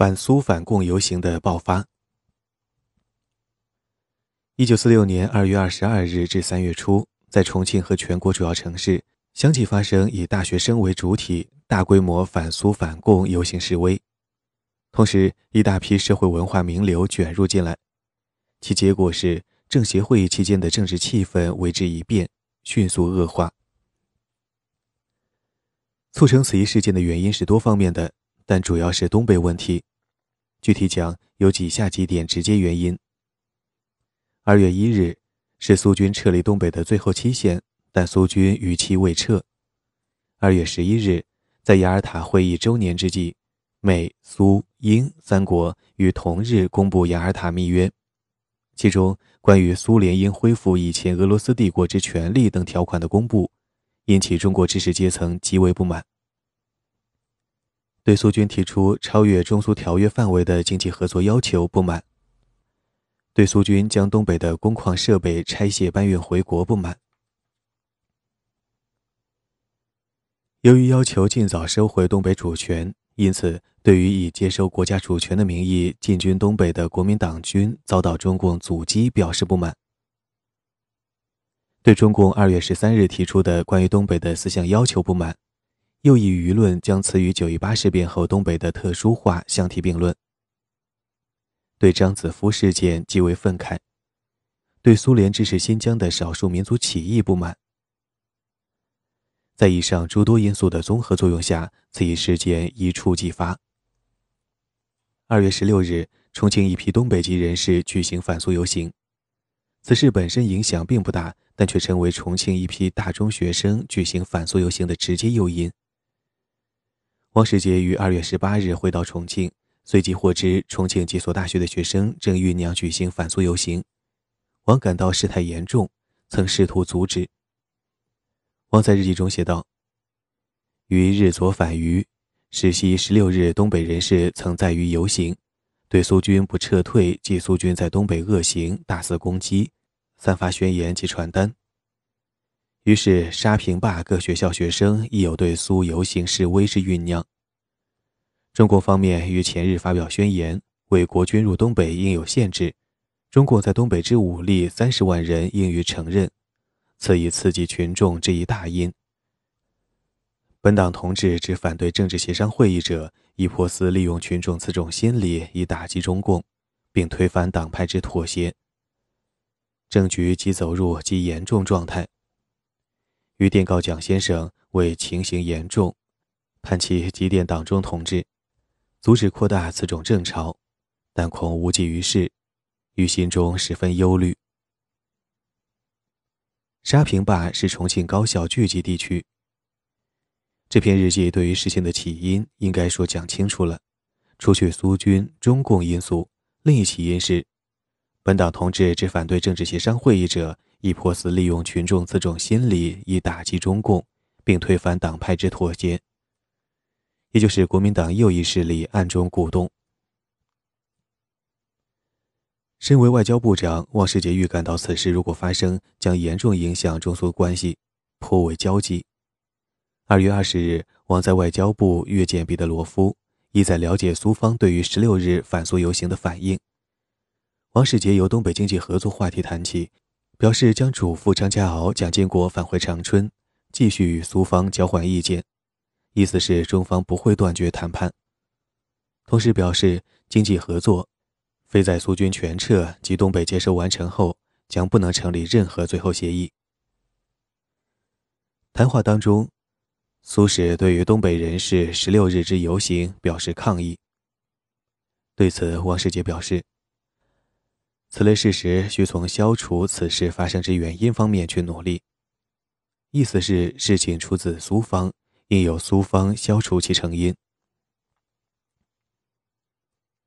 反苏反共游行的爆发。一九四六年二月二十二日至三月初，在重庆和全国主要城市相继发生以大学生为主体、大规模反苏反共游行示威，同时一大批社会文化名流卷入进来，其结果是政协会议期间的政治气氛为之一变，迅速恶化。促成此一事件的原因是多方面的，但主要是东北问题。具体讲，有以下几点直接原因。二月一日是苏军撤离东北的最后期限，但苏军逾期未撤。二月十一日，在雅尔塔会议周年之际，美、苏、英三国于同日公布雅尔塔密约，其中关于苏联应恢复以前俄罗斯帝国之权利等条款的公布。引起中国知识阶层极为不满，对苏军提出超越中苏条约范围的经济合作要求不满，对苏军将东北的工矿设备拆卸搬运回国不满。由于要求尽早收回东北主权，因此对于以接收国家主权的名义进军东北的国民党军遭到中共阻击表示不满。对中共二月十三日提出的关于东北的四项要求不满，又以舆论将此与九一八事变后东北的特殊化相提并论。对张子夫事件极为愤慨，对苏联支持新疆的少数民族起义不满。在以上诸多因素的综合作用下，此一事件一触即发。二月十六日，重庆一批东北籍人士举行反苏游行，此事本身影响并不大。但却成为重庆一批大中学生举行反苏游行的直接诱因。王世杰于二月十八日回到重庆，随即获知重庆几所大学的学生正酝酿举行反苏游行。王感到事态严重，曾试图阻止。王在日记中写道：“于日左反余，实习十六日，东北人士曾在于游行，对苏军不撤退及苏军在东北恶行大肆攻击。”散发宣言及传单。于是沙坪坝各学校学生亦有对苏游行示威之酝酿。中共方面于前日发表宣言，为国军入东北应有限制，中共在东北之武力三十万人应予承认，此以刺激群众之一大因。本党同志之反对政治协商会议者，亦颇思利用群众此种心理以打击中共，并推翻党派之妥协。政局即走入极严重状态。于电告蒋先生为情形严重，盼其急电党中同志，阻止扩大此种政潮，但恐无济于事，于心中十分忧虑。沙坪坝是重庆高校聚集地区。这篇日记对于事情的起因，应该说讲清楚了。除去苏军、中共因素，另一起因是。本党同志之反对政治协商会议者，亦颇思利用群众此种心理以打击中共，并推翻党派之妥协，也就是国民党右翼势力暗中鼓动。身为外交部长，汪世杰预感到此事如果发生，将严重影响中苏关系，颇为焦急。二月二十日，汪在外交部约见彼得罗夫，意在了解苏方对于十六日反苏游行的反应。王世杰由东北经济合作话题谈起，表示将嘱咐张家敖、蒋经国返回长春，继续与苏方交换意见，意思是中方不会断绝谈判。同时表示，经济合作非在苏军全撤及东北接收完成后，将不能成立任何最后协议。谈话当中，苏使对于东北人士十六日之游行表示抗议。对此，王世杰表示。此类事实需从消除此事发生之原因方面去努力。意思是事情出自苏方，应由苏方消除其成因。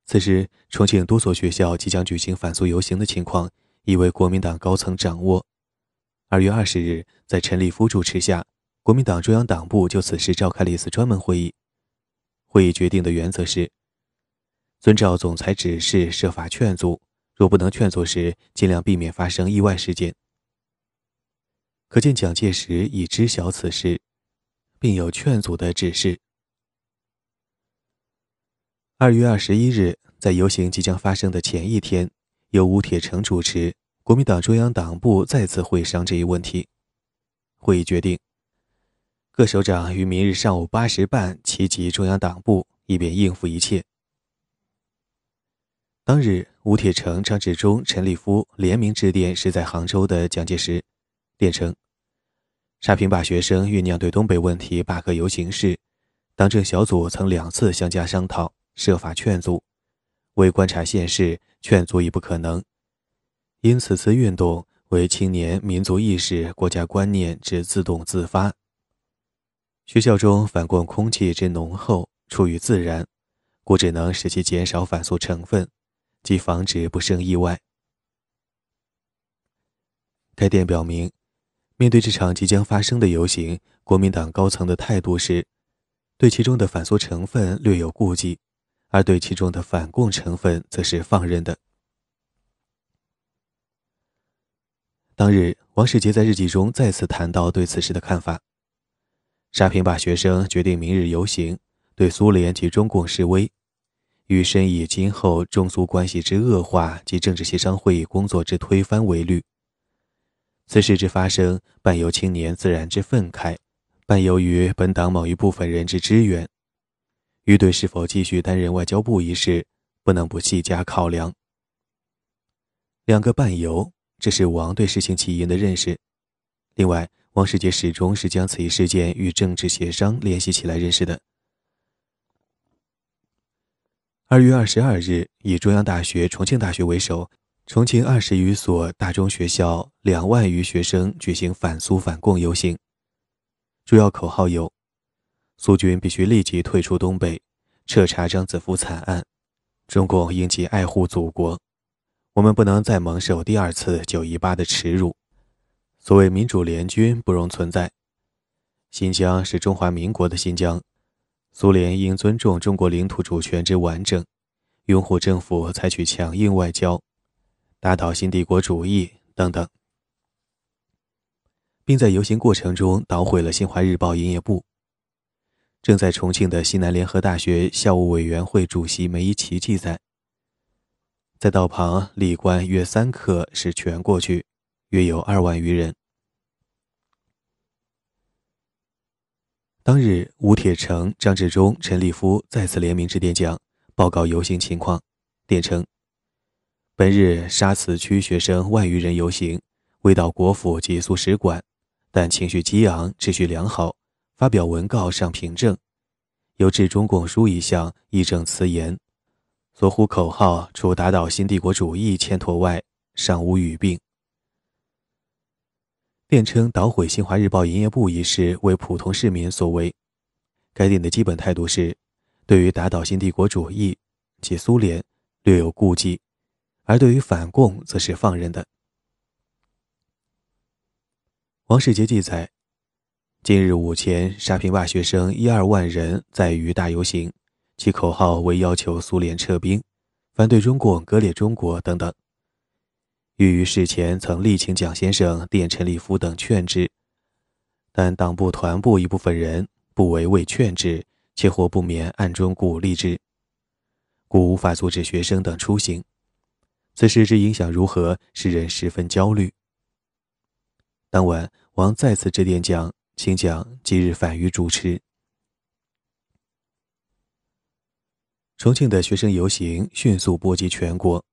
此时，重庆多所学校即将举行反苏游行的情况已为国民党高层掌握。二月二十日，在陈立夫主持下，国民党中央党部就此事召开了一次专门会议。会议决定的原则是：遵照总裁指示，设法劝阻。若不能劝阻时，尽量避免发生意外事件。可见蒋介石已知晓此事，并有劝阻的指示。二月二十一日，在游行即将发生的前一天，由吴铁城主持国民党中央党部再次会商这一问题。会议决定，各首长于明日上午八时半齐集中央党部，以便应付一切。当日，吴铁城、张治中、陈立夫联名致电是在杭州的蒋介石，电称：沙坪坝学生酝酿对东北问题罢课游行事，党政小组曾两次相加商讨，设法劝阻，为观察现势，劝阻已不可能，因此次运动为青年民族意识、国家观念之自动自发。学校中反共空气之浓厚，出于自然，故只能使其减少反苏成分。即防止不生意外。该电表明，面对这场即将发生的游行，国民党高层的态度是，对其中的反苏成分略有顾忌，而对其中的反共成分则是放任的。当日，王世杰在日记中再次谈到对此事的看法：沙坪坝学生决定明日游行，对苏联及中共示威。与深以今后中苏关系之恶化及政治协商会议工作之推翻为虑。此事之发生，半由青年自然之愤慨，半由于本党某一部分人之支援。于对是否继续担任外交部一事，不能不细加考量。两个半由，这是王对事情起因的认识。另外，王世杰始终是将此一事件与政治协商联系起来认识的。二月二十二日，以中央大学、重庆大学为首，重庆二十余所大中学校两万余学生举行反苏反共游行。主要口号有：苏军必须立即退出东北，彻查张子福惨案；中共应即爱护祖国，我们不能再蒙受第二次九一八的耻辱。所谓民主联军不容存在。新疆是中华民国的新疆。苏联应尊重中国领土主权之完整，拥护政府采取强硬外交，打倒新帝国主义等等，并在游行过程中捣毁了新华日报营业部。正在重庆的西南联合大学校务委员会主席梅贻琦记载，在道旁立观约三刻，是全过去，约有二万余人。当日，吴铁城、张治中、陈立夫再次联名致电讲，报告游行情况。电称：本日沙磁区学生万余人游行，未到国府及苏使馆，但情绪激昂，秩序良好。发表文告上凭证，有致中共书一项，义正辞严。所呼口号除打倒新帝国主义牵头外，尚无语病。辩称捣毁新华日报营业部一事为普通市民所为。该电的基本态度是，对于打倒新帝国主义及苏联略有顾忌，而对于反共则是放任的。王世杰记载，近日午前，沙坪坝学生一二万人在渝大游行，其口号为要求苏联撤兵，反对中共割裂中国等等。欲于事前曾力请蒋先生、电陈立夫等劝之，但党部团部一部分人不为未劝之，且或不免暗中鼓励之，故无法阻止学生等出行。此事之影响如何，使人十分焦虑。当晚，王再次致电讲，请讲即日返渝主持。重庆的学生游行迅速波及全国。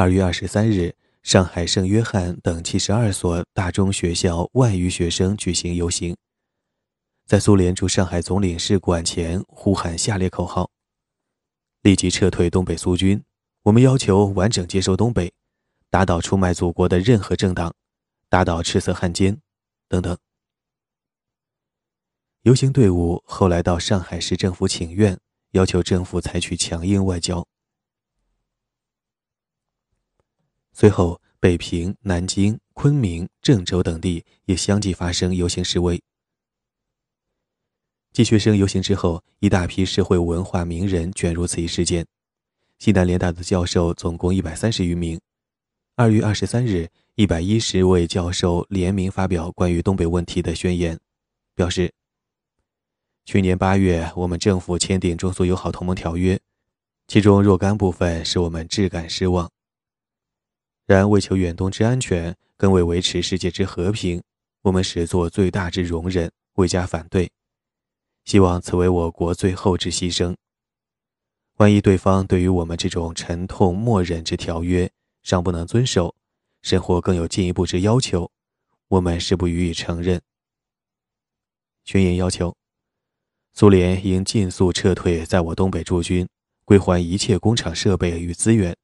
二月二十三日。上海圣约翰等七十二所大中学校万余学生举行游行，在苏联驻上海总领事馆前呼喊下列口号：“立即撤退东北苏军，我们要求完整接收东北，打倒出卖祖国的任何政党，打倒赤色汉奸，等等。”游行队伍后来到上海市政府请愿，要求政府采取强硬外交。随后，北平、南京、昆明、郑州等地也相继发生游行示威。继学生游行之后，一大批社会文化名人卷入此一事件。西南联大的教授总共一百三十余名。二月二十三日，一百一十位教授联名发表关于东北问题的宣言，表示：去年八月，我们政府签订中苏友好同盟条约，其中若干部分使我们质感失望。然为求远东之安全，更为维持世界之和平，我们始作最大之容忍，未加反对。希望此为我国最后之牺牲。万一对方对于我们这种沉痛默忍之条约尚不能遵守，甚或更有进一步之要求，我们是不予以承认。宣言要求：苏联应尽速撤退在我东北驻军，归还一切工厂设备与资源，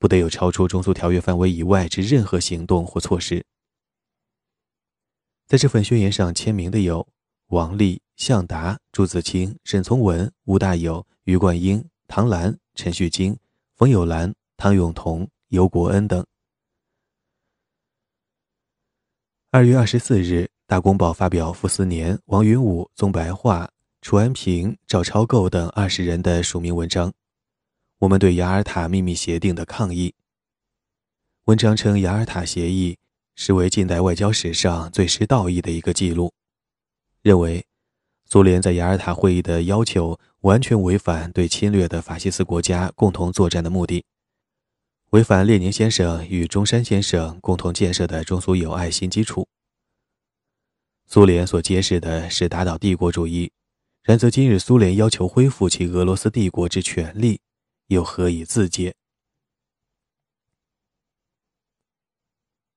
不得有超出中苏条约范围以外之任何行动或措施。在这份宣言上签名的有王立、向达、朱自清、沈从文、吴大有、余冠英、唐兰、陈旭京、冯友兰、汤永同、尤国恩等。二月二十四日，《大公报》发表傅斯年、王云武、宗白桦、楚安平、赵超构等二十人的署名文章，我们对雅尔塔秘密协定的抗议。文章称，雅尔塔协议是为近代外交史上最失道义的一个记录，认为苏联在雅尔塔会议的要求完全违反对侵略的法西斯国家共同作战的目的。违反列宁先生与中山先生共同建设的中苏友爱新基础。苏联所揭示的是打倒帝国主义，然则今日苏联要求恢复其俄罗斯帝国之权利，又何以自解？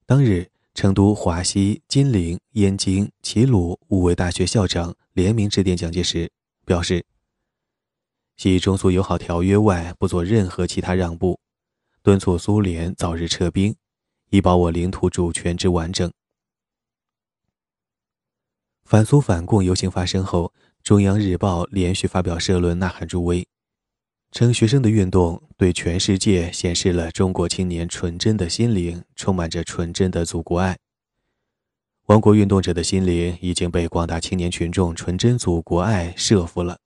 当日，成都、华西、金陵、燕京、齐鲁五位大学校长联名致电蒋介石，表示：系中苏友好条约外不做任何其他让步。敦促苏联早日撤兵，以保我领土主权之完整。反苏反共游行发生后，中央日报连续发表社论呐喊助威，称学生的运动对全世界显示了中国青年纯真的心灵，充满着纯真的祖国爱。亡国运动者的心灵已经被广大青年群众纯真祖国爱慑服了。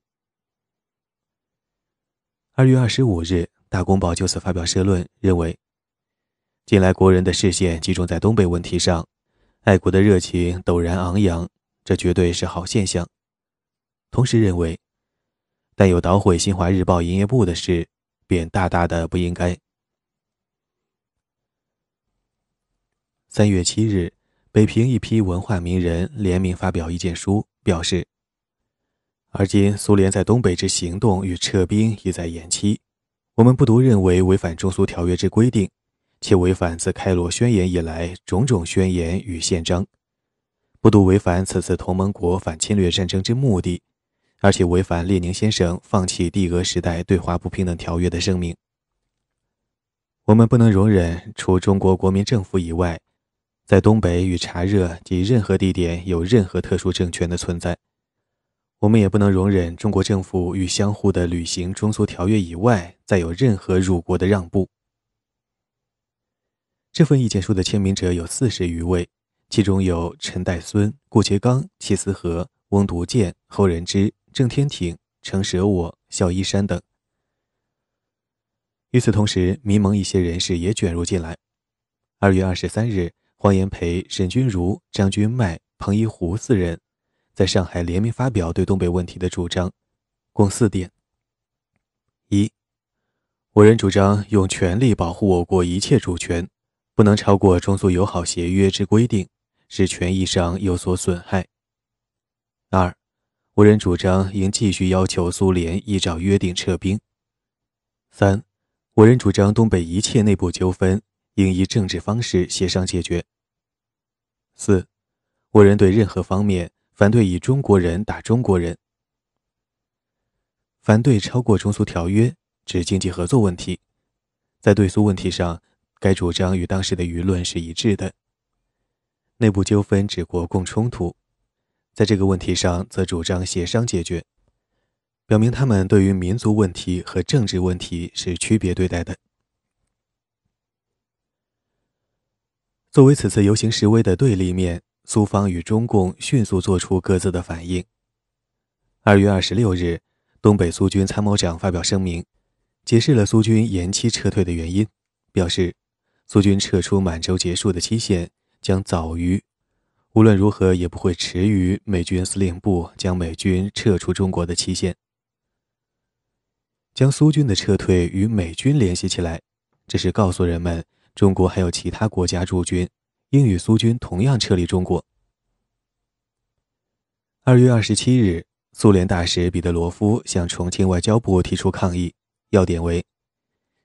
二月二十五日。大公报就此发表社论，认为，近来国人的视线集中在东北问题上，爱国的热情陡然昂扬，这绝对是好现象。同时认为，但有捣毁新华日报营业部的事，便大大的不应该。三月七日，北平一批文化名人联名发表意见书，表示，而今苏联在东北之行动与撤兵已在延期。我们不独认为违反中苏条约之规定，且违反自开罗宣言以来种种宣言与宪章，不独违反此次同盟国反侵略战争之目的，而且违反列宁先生放弃帝俄时代对华不平等条约的声明。我们不能容忍除中国国民政府以外，在东北与察热及任何地点有任何特殊政权的存在。我们也不能容忍中国政府与相互的履行中苏条约以外再有任何辱国的让步。这份意见书的签名者有四十余位，其中有陈岱孙、顾颉刚、齐思和、翁独健、侯仁之、郑天挺、程舍我、肖一山等。与此同时，民盟一些人士也卷入进来。二月二十三日，黄炎培、沈钧儒、张君迈、彭一湖四人。在上海联名发表对东北问题的主张，共四点：一，我人主张用全力保护我国一切主权，不能超过中苏友好协约之规定，使权益上有所损害；二，我人主张应继续要求苏联依照约定撤兵；三，我人主张东北一切内部纠纷应以政治方式协商解决；四，我人对任何方面。反对以中国人打中国人，反对超过中苏条约，指经济合作问题。在对苏问题上，该主张与当时的舆论是一致的。内部纠纷指国共冲突，在这个问题上则主张协商解决，表明他们对于民族问题和政治问题是区别对待的。作为此次游行示威的对立面。苏方与中共迅速做出各自的反应。二月二十六日，东北苏军参谋长发表声明，解释了苏军延期撤退的原因，表示苏军撤出满洲结束的期限将早于，无论如何也不会迟于美军司令部将美军撤出中国的期限。将苏军的撤退与美军联系起来，这是告诉人们中国还有其他国家驻军，应与苏军同样撤离中国。二月二十七日，苏联大使彼得罗夫向重庆外交部提出抗议，要点为：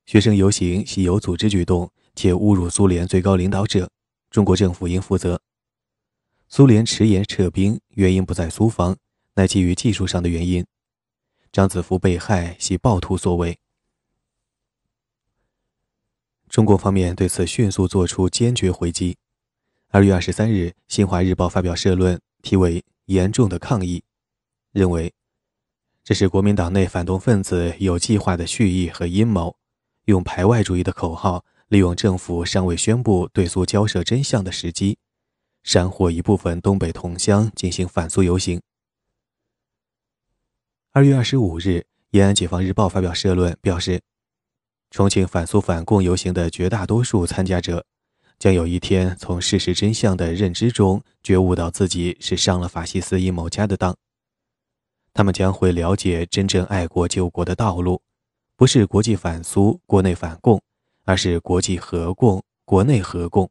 学生游行系有组织举动，且侮辱苏联最高领导者，中国政府应负责。苏联迟延撤兵，原因不在苏方，乃基于技术上的原因。张子福被害系暴徒所为。中国方面对此迅速作出坚决回击。二月二十三日，《新华日报》发表社论，题为。严重的抗议，认为这是国民党内反动分子有计划的蓄意和阴谋，用排外主义的口号，利用政府尚未宣布对苏交涉真相的时机，煽惑一部分东北同乡进行反苏游行。二月二十五日，《延安解放日报》发表社论，表示，重庆反苏反共游行的绝大多数参加者。将有一天从事实真相的认知中觉悟到自己是上了法西斯阴谋家的当。他们将会了解真正爱国救国的道路，不是国际反苏、国内反共，而是国际和共、国内和共。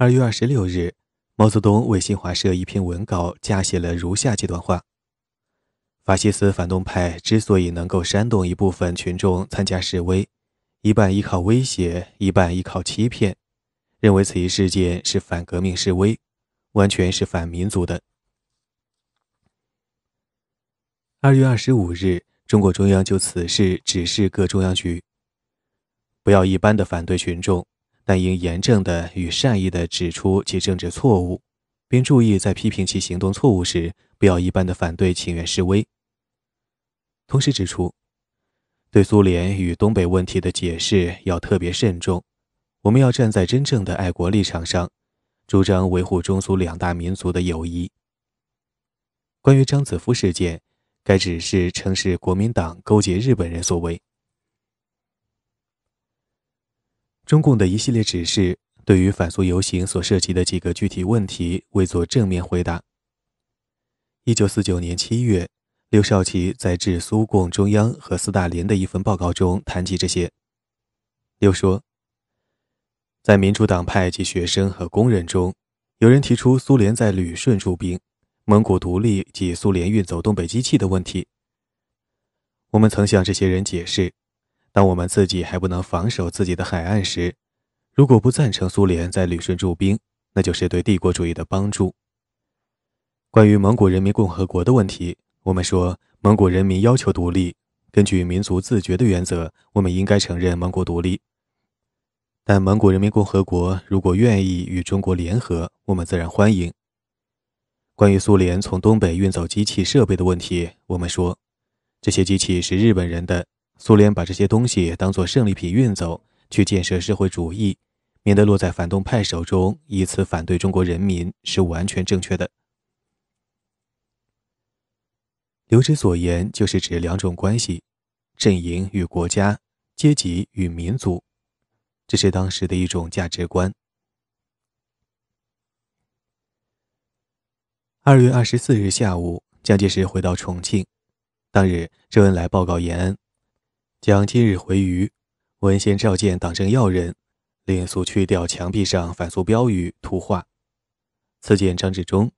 二月二十六日，毛泽东为新华社一篇文稿加写了如下几段话：法西斯反动派之所以能够煽动一部分群众参加示威。一半依靠威胁，一半依靠欺骗，认为此一事件是反革命示威，完全是反民族的。二月二十五日，中共中央就此事指示各中央局：不要一般的反对群众，但应严正的与善意的指出其政治错误，并注意在批评其行动错误时，不要一般的反对请愿示威。同时指出。对苏联与东北问题的解释要特别慎重，我们要站在真正的爱国立场上，主张维护中苏两大民族的友谊。关于张子夫事件，该指示称是国民党勾结日本人所为。中共的一系列指示对于反苏游行所涉及的几个具体问题未作正面回答。一九四九年七月。刘少奇在致苏共中央和斯大林的一份报告中谈及这些。刘说，在民主党派及学生和工人中，有人提出苏联在旅顺驻兵、蒙古独立及苏联运走东北机器的问题。我们曾向这些人解释，当我们自己还不能防守自己的海岸时，如果不赞成苏联在旅顺驻兵，那就是对帝国主义的帮助。关于蒙古人民共和国的问题。我们说，蒙古人民要求独立，根据民族自觉的原则，我们应该承认蒙古独立。但蒙古人民共和国如果愿意与中国联合，我们自然欢迎。关于苏联从东北运走机器设备的问题，我们说，这些机器是日本人的，苏联把这些东西当作胜利品运走，去建设社会主义，免得落在反动派手中，以此反对中国人民，是完全正确的。刘之所言，就是指两种关系：阵营与国家，阶级与民族。这是当时的一种价值观。二月二十四日下午，蒋介石回到重庆。当日，周恩来报告延安，将今日回渝，文先召见党政要人，令速去掉墙壁上反苏标语图画。次见张治中，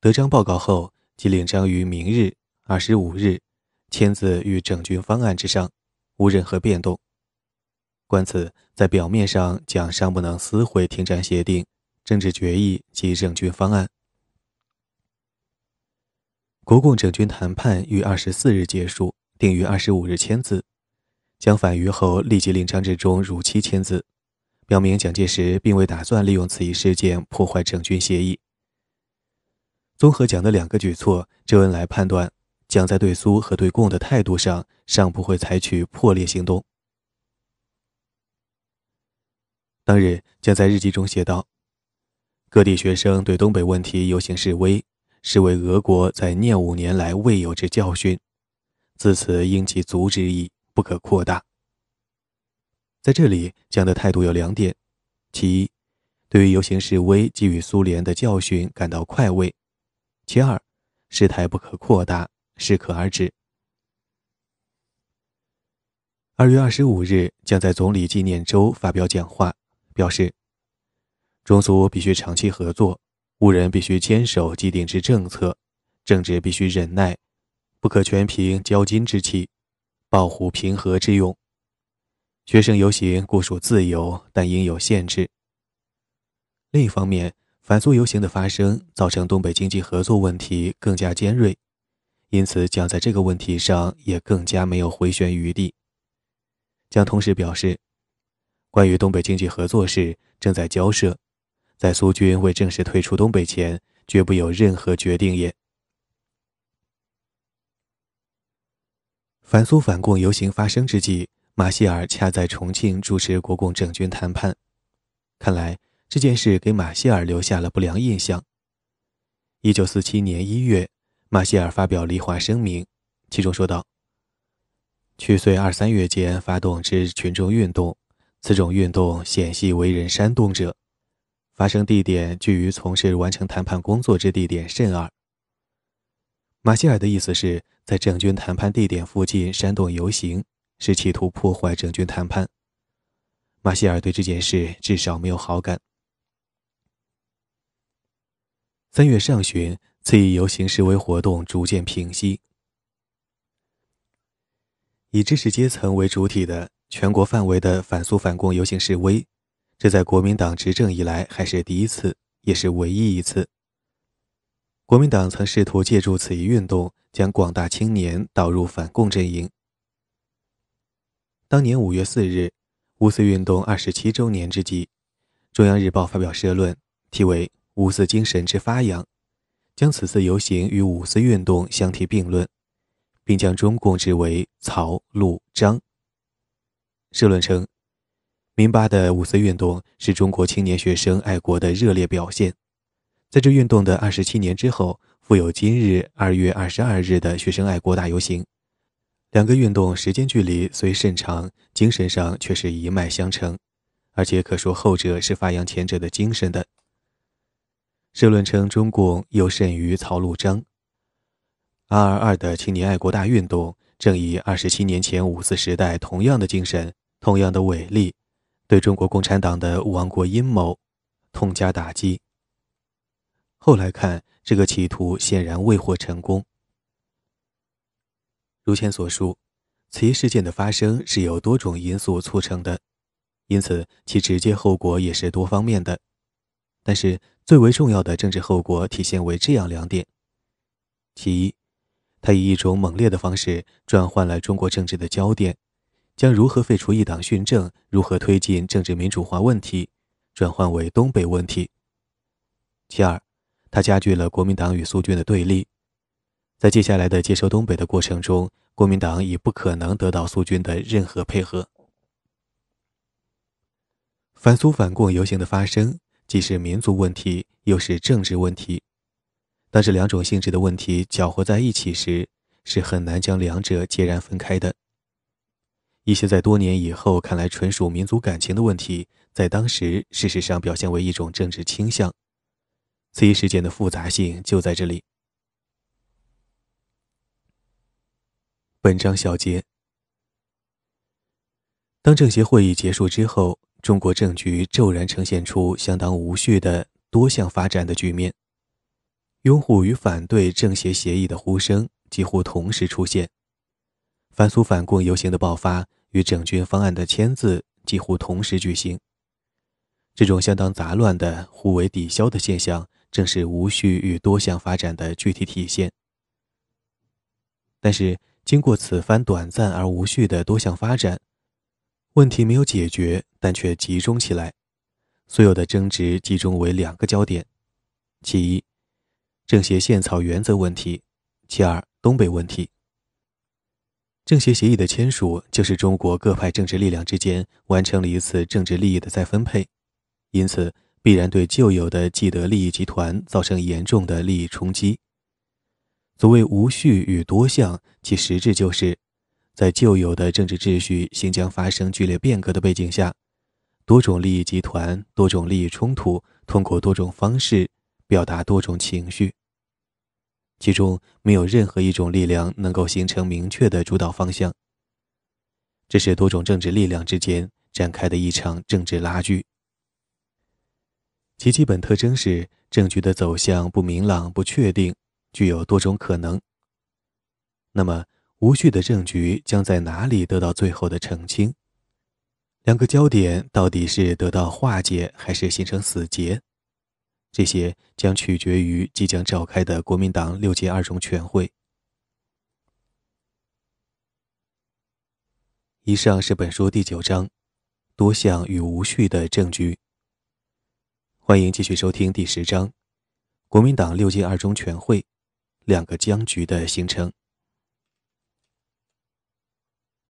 得张报告后，即令张于明日。二十五日，签字于整军方案之上，无任何变动。观此，在表面上讲尚不能撕毁停战协定、政治决议及整军方案。国共整军谈判于二十四日结束，定于二十五日签字。蒋返渝后，立即令张治中如期签字，表明蒋介石并未打算利用此一事件破坏整军协议。综合讲的两个举措，周恩来判断。蒋在对苏和对共的态度上，尚不会采取破裂行动。当日，将在日记中写道：“各地学生对东北问题游行示威，是为俄国在念五年来未有之教训，自此应其阻止矣，不可扩大。”在这里，讲的态度有两点：其一，对于游行示威给予苏联的教训感到快慰；其二，事态不可扩大。适可而止。二月二十五日将在总理纪念周发表讲话，表示：中苏必须长期合作，吾人必须坚守既定之政策，政治必须忍耐，不可全凭骄矜之气，保护平和之用。学生游行固属自由，但应有限制。另一方面，反苏游行的发生造成东北经济合作问题更加尖锐，因此将在这个问题上也更加没有回旋余地。将同时表示，关于东北经济合作事正在交涉，在苏军未正式退出东北前，绝不有任何决定也。反苏反共游行发生之际。马歇尔恰在重庆主持国共政军谈判，看来这件事给马歇尔留下了不良印象。一九四七年一月，马歇尔发表离华声明，其中说道：“去岁二三月间发动之群众运动，此种运动显系为人煽动者，发生地点距于从事完成谈判工作之地点甚二。”马歇尔的意思是在政军谈判地点附近煽动游行。是企图破坏政军谈判。马歇尔对这件事至少没有好感。三月上旬，次一游行示威活动逐渐平息。以知识阶层为主体的全国范围的反苏反共游行示威，这在国民党执政以来还是第一次，也是唯一一次。国民党曾试图借助此一运动，将广大青年导入反共阵营。当年五月四日，五四运动二十七周年之际，中央日报发表社论，题为《五四精神之发扬》，将此次游行与五四运动相提并论，并将中共指为曹、陆、张。社论称，民八的五四运动是中国青年学生爱国的热烈表现，在这运动的二十七年之后，复有今日二月二十二日的学生爱国大游行。两个运动时间距离虽甚长，精神上却是一脉相承，而且可说后者是发扬前者的精神的。社论称，中共又甚于曹陆章。二二二的青年爱国大运动，正以二十七年前五四时代同样的精神、同样的伟力，对中国共产党的亡国阴谋痛加打击。后来看，这个企图显然未获成功。如前所述，此一事件的发生是由多种因素促成的，因此其直接后果也是多方面的。但是最为重要的政治后果体现为这样两点：其一，他以一种猛烈的方式转换了中国政治的焦点，将如何废除一党训政、如何推进政治民主化问题，转换为东北问题；其二，他加剧了国民党与苏军的对立。在接下来的接收东北的过程中，国民党已不可能得到苏军的任何配合。反苏反共游行的发生，既是民族问题，又是政治问题。当这两种性质的问题搅和在一起时，是很难将两者截然分开的。一些在多年以后看来纯属民族感情的问题，在当时事实上表现为一种政治倾向。这一事件的复杂性就在这里。本章小结：当政协会议结束之后，中国政局骤然呈现出相当无序的多项发展的局面，拥护与反对政协协议的呼声几乎同时出现，反苏反共游行的爆发与整军方案的签字几乎同时举行。这种相当杂乱的、互为抵消的现象，正是无序与多项发展的具体体现。但是。经过此番短暂而无序的多项发展，问题没有解决，但却集中起来。所有的争执集中为两个焦点：其一，政协宪草原则问题；其二，东北问题。政协协议的签署，就是中国各派政治力量之间完成了一次政治利益的再分配，因此必然对旧有的既得利益集团造成严重的利益冲击。所谓无序与多项，其实质就是，在旧有的政治秩序行将发生剧烈变革的背景下，多种利益集团、多种利益冲突，通过多种方式表达多种情绪。其中没有任何一种力量能够形成明确的主导方向。这是多种政治力量之间展开的一场政治拉锯。其基本特征是政局的走向不明朗、不确定，具有多种可能。那么，无序的政局将在哪里得到最后的澄清？两个焦点到底是得到化解，还是形成死结？这些将取决于即将召开的国民党六届二中全会。以上是本书第九章：多项与无序的证据。欢迎继续收听第十章：国民党六届二中全会，两个僵局的形成。